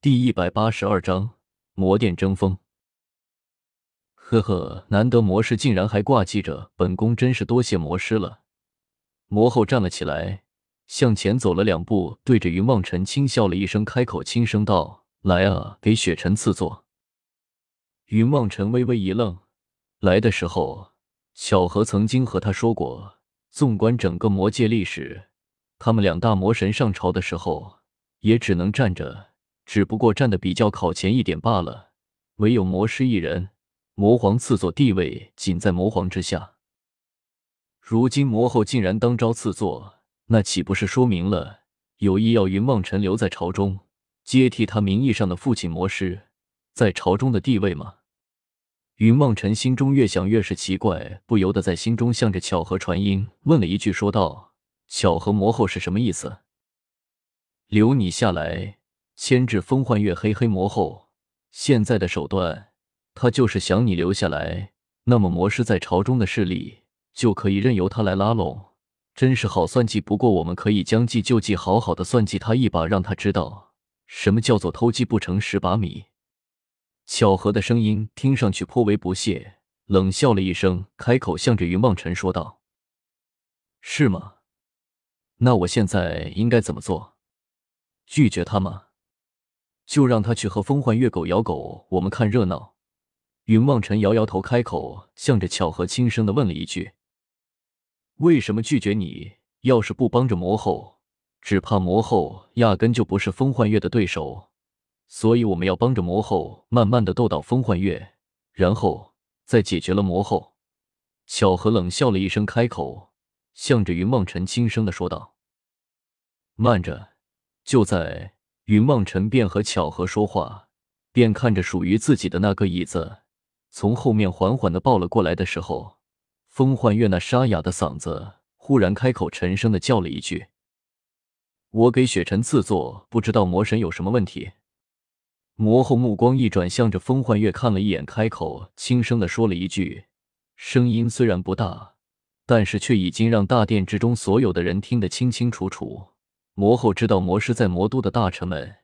第一百八十二章魔殿争锋。呵呵，难得魔师竟然还挂记着本宫，真是多谢魔师了。魔后站了起来，向前走了两步，对着云望尘轻笑了一声，开口轻声道：“来啊，给雪尘赐座。”云望尘微微一愣，来的时候，巧合曾经和他说过，纵观整个魔界历史，他们两大魔神上朝的时候，也只能站着。只不过站的比较靠前一点罢了，唯有魔师一人，魔皇赐座地位仅在魔皇之下。如今魔后竟然当朝赐座，那岂不是说明了有意要云望尘留在朝中，接替他名义上的父亲魔师在朝中的地位吗？云望尘心中越想越是奇怪，不由得在心中向着巧合传音问了一句，说道：“巧合魔后是什么意思？留你下来？”牵制风幻月黑黑魔后，现在的手段，他就是想你留下来，那么魔师在朝中的势力就可以任由他来拉拢，真是好算计。不过我们可以将计就计，好好的算计他一把，让他知道什么叫做偷鸡不成蚀把米。巧合的声音听上去颇为不屑，冷笑了一声，开口向着云望尘说道：“是吗？那我现在应该怎么做？拒绝他吗？”就让他去和风幻月狗咬狗，我们看热闹。云望尘摇摇头，开口向着巧合轻声的问了一句：“为什么拒绝你？要是不帮着魔后，只怕魔后压根就不是风幻月的对手。所以我们要帮着魔后，慢慢的斗倒风幻月，然后再解决了魔后。”巧合冷笑了一声，开口向着云望尘轻声的说道：“慢着，就在。”云望尘便和巧合说话，便看着属于自己的那个椅子从后面缓缓的抱了过来的时候，风幻月那沙哑的嗓子忽然开口，沉声的叫了一句：“我给雪尘赐座，不知道魔神有什么问题？”魔后目光一转，向着风幻月看了一眼，开口轻声的说了一句，声音虽然不大，但是却已经让大殿之中所有的人听得清清楚楚。魔后知道魔师在魔都的大臣们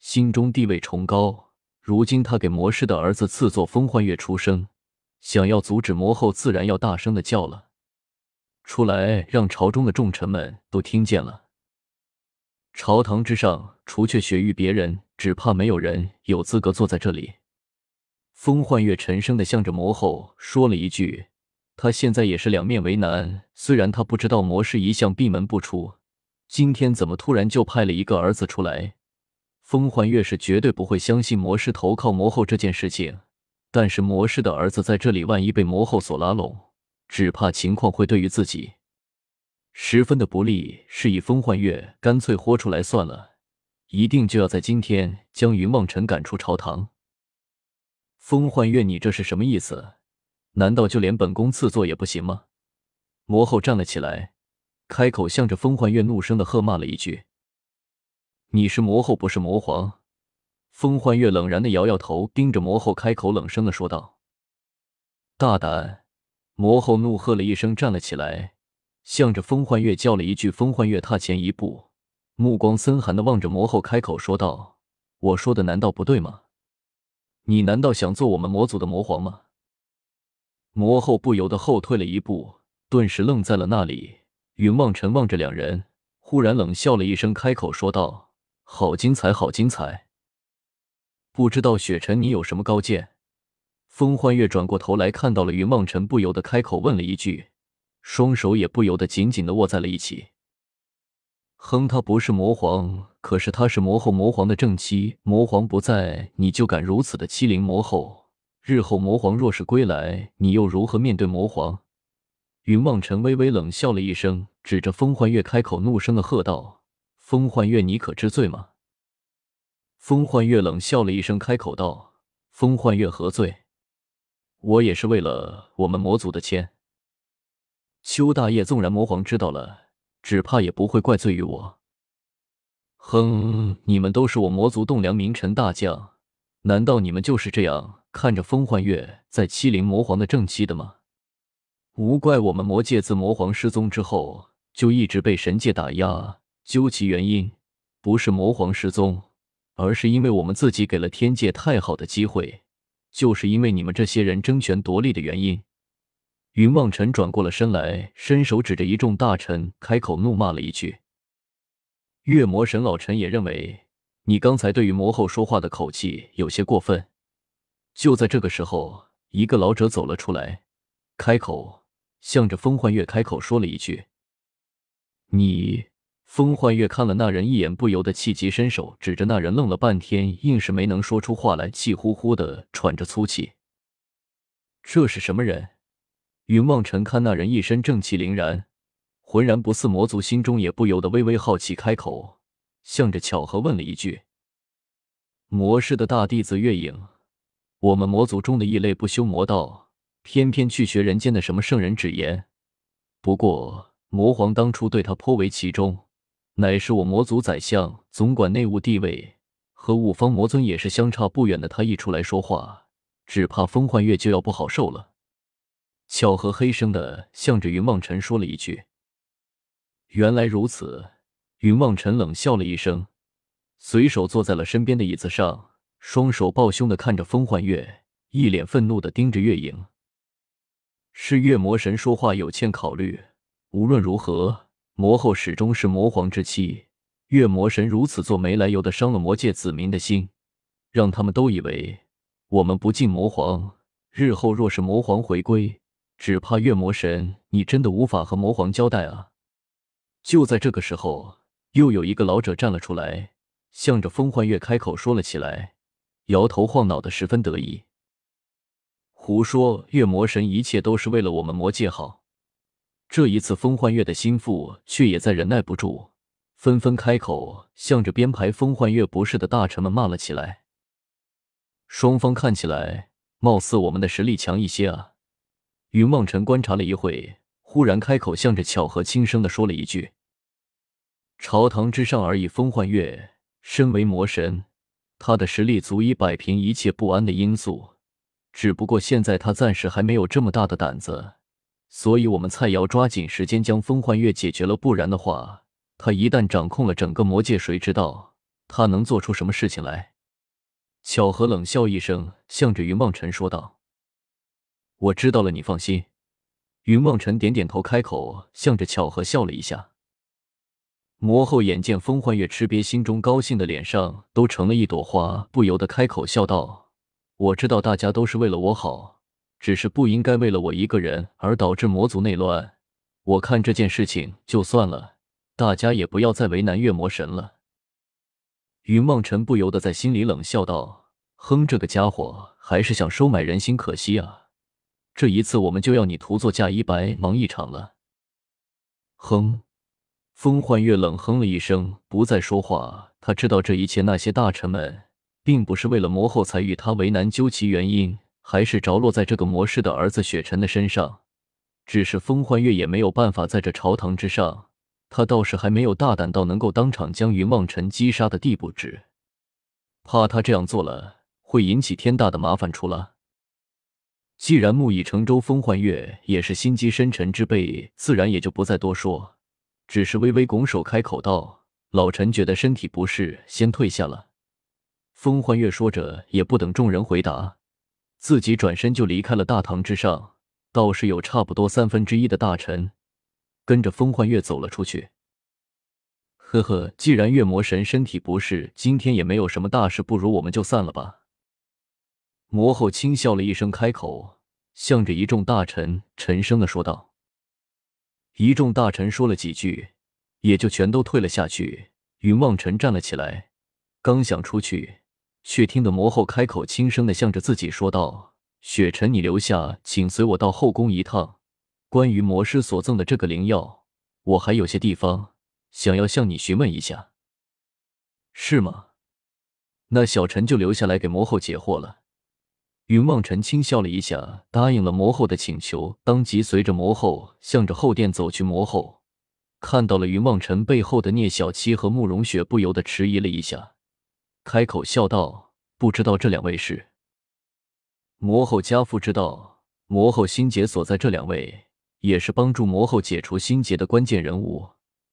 心中地位崇高，如今他给魔师的儿子赐座风幻月出生，想要阻止魔后，自然要大声的叫了出来，让朝中的重臣们都听见了。朝堂之上，除却雪域，别人只怕没有人有资格坐在这里。风幻月沉声的向着魔后说了一句：“他现在也是两面为难，虽然他不知道魔师一向闭门不出。”今天怎么突然就派了一个儿子出来？风幻月是绝对不会相信魔师投靠魔后这件事情。但是魔师的儿子在这里，万一被魔后所拉拢，只怕情况会对于自己十分的不利。是以风幻月干脆豁出来算了，一定就要在今天将云望尘赶出朝堂。风幻月，你这是什么意思？难道就连本宫赐座也不行吗？魔后站了起来。开口向着风幻月怒声的喝骂了一句：“你是魔后，不是魔皇。”风幻月冷然的摇摇头，盯着魔后，开口冷声的说道：“大胆！”魔后怒喝了一声，站了起来，向着风幻月叫了一句。风幻月踏前一步，目光森寒的望着魔后，开口说道：“我说的难道不对吗？你难道想做我们魔族的魔皇吗？”魔后不由得后退了一步，顿时愣在了那里。云望尘望着两人，忽然冷笑了一声，开口说道：“好精彩，好精彩！不知道雪尘你有什么高见？”风幻月转过头来看到了云望尘，不由得开口问了一句，双手也不由得紧紧的握在了一起。哼，他不是魔皇，可是他是魔后魔皇的正妻，魔皇不在，你就敢如此的欺凌魔后？日后魔皇若是归来，你又如何面对魔皇？云望尘微微冷笑了一声，指着风幻月开口，怒声的喝道：“风幻月，你可知罪吗？”风幻月冷笑了一声，开口道：“风幻月何罪？我也是为了我们魔族的迁。邱大业纵然魔皇知道了，只怕也不会怪罪于我。哼，你们都是我魔族栋梁名臣大将，难道你们就是这样看着风幻月在欺凌魔皇的正妻的吗？”无怪我们魔界自魔皇失踪之后，就一直被神界打压。究其原因，不是魔皇失踪，而是因为我们自己给了天界太好的机会，就是因为你们这些人争权夺利的原因。云望尘转过了身来，伸手指着一众大臣，开口怒骂了一句：“月魔神老臣也认为你刚才对于魔后说话的口气有些过分。”就在这个时候，一个老者走了出来，开口向着风幻月开口说了一句：“你。”风幻月看了那人一眼，不由得气急，伸手指着那人，愣了半天，硬是没能说出话来，气呼呼的喘着粗气。这是什么人？云望尘看那人一身正气凛然，浑然不似魔族，心中也不由得微微好奇，开口向着巧合问了一句：“魔师的大弟子月影，我们魔族中的异类，不修魔道，偏偏去学人间的什么圣人之言。不过魔皇当初对他颇为器重。”乃是我魔族宰相，总管内务，地位和五方魔尊也是相差不远的。他一出来说话，只怕风幻月就要不好受了。巧合黑声的向着云望尘说了一句：“原来如此。”云望尘冷笑了一声，随手坐在了身边的椅子上，双手抱胸的看着风幻月，一脸愤怒的盯着月影。是月魔神说话有欠考虑，无论如何。魔后始终是魔皇之妻，月魔神如此做没来由的伤了魔界子民的心，让他们都以为我们不敬魔皇。日后若是魔皇回归，只怕月魔神你真的无法和魔皇交代啊！就在这个时候，又有一个老者站了出来，向着风幻月开口说了起来，摇头晃脑的，十分得意。胡说！月魔神一切都是为了我们魔界好。这一次，风幻月的心腹却也在忍耐不住，纷纷开口，向着编排风幻月不是的大臣们骂了起来。双方看起来，貌似我们的实力强一些啊！云望尘观察了一会，忽然开口，向着巧合轻声的说了一句：“朝堂之上而已。”风幻月身为魔神，他的实力足以摆平一切不安的因素，只不过现在他暂时还没有这么大的胆子。所以，我们蔡瑶抓紧时间将风幻月解决了，不然的话，他一旦掌控了整个魔界，谁知道他能做出什么事情来？巧合冷笑一声，向着云望尘说道：“我知道了，你放心。”云望尘点点头，开口向着巧合笑了一下。魔后眼见风幻月吃瘪，心中高兴的脸上都成了一朵花，不由得开口笑道：“我知道大家都是为了我好。”只是不应该为了我一个人而导致魔族内乱。我看这件事情就算了，大家也不要再为难月魔神了。云梦辰不由得在心里冷笑道：“哼，这个家伙还是想收买人心，可惜啊！这一次我们就要你徒作嫁衣，白忙一场了。”哼，风幻月冷哼了一声，不再说话。他知道这一切，那些大臣们并不是为了魔后才与他为难，究其原因。还是着落在这个魔师的儿子雪尘的身上，只是风幻月也没有办法在这朝堂之上，他倒是还没有大胆到能够当场将云望尘击杀的地步，只怕他这样做了会引起天大的麻烦出了。既然木已成舟，风幻月也是心机深沉之辈，自然也就不再多说，只是微微拱手开口道：“老臣觉得身体不适，先退下了。”风幻月说着，也不等众人回答。自己转身就离开了大堂之上，倒是有差不多三分之一的大臣跟着风幻月走了出去。呵呵，既然月魔神身体不适，今天也没有什么大事，不如我们就散了吧。魔后轻笑了一声，开口，向着一众大臣沉声的说道。一众大臣说了几句，也就全都退了下去。云望尘站了起来，刚想出去。却听得魔后开口，轻声的向着自己说道：“雪尘，你留下，请随我到后宫一趟。关于魔师所赠的这个灵药，我还有些地方想要向你询问一下，是吗？那小陈就留下来给魔后解惑了。”云望尘轻笑了一下，答应了魔后的请求，当即随着魔后向着后殿走去。魔后看到了云望尘背后的聂小七和慕容雪，不由得迟疑了一下。开口笑道：“不知道这两位是魔后家父，知道魔后心结所在。这两位也是帮助魔后解除心结的关键人物，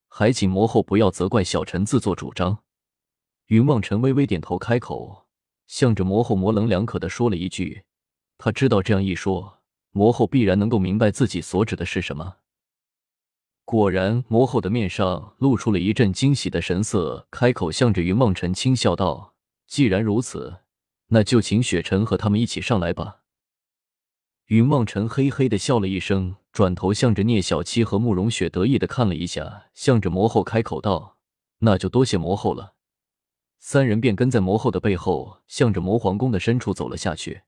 还请魔后不要责怪小臣自作主张。”云望尘微微点头，开口，向着魔后模棱两可的说了一句：“他知道这样一说，魔后必然能够明白自己所指的是什么。”果然，魔后的面上露出了一阵惊喜的神色，开口向着云梦辰轻笑道：“既然如此，那就请雪辰和他们一起上来吧。”云梦辰嘿嘿的笑了一声，转头向着聂小七和慕容雪得意的看了一下，向着魔后开口道：“那就多谢魔后了。”三人便跟在魔后的背后，向着魔皇宫的深处走了下去。